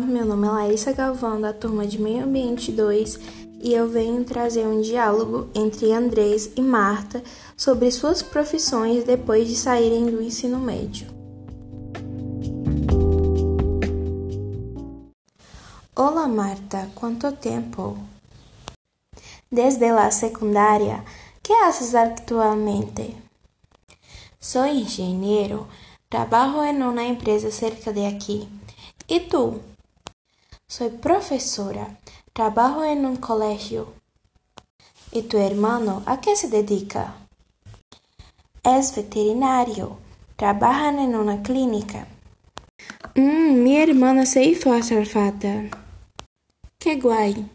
meu nome é Laísa Galvão, da turma de Meio Ambiente 2, e eu venho trazer um diálogo entre Andrés e Marta sobre suas profissões depois de saírem do ensino médio. Olá Marta, quanto tempo? Desde a secundária, que haces atualmente? Sou engenheiro, trabalho em uma empresa cerca de aqui. E tu? Soy professora, trabalho em um colégio. E tu hermano a que se dedica? Es veterinário, trabalha em uma clínica. Hum, minha irmã se hizo a Que guay.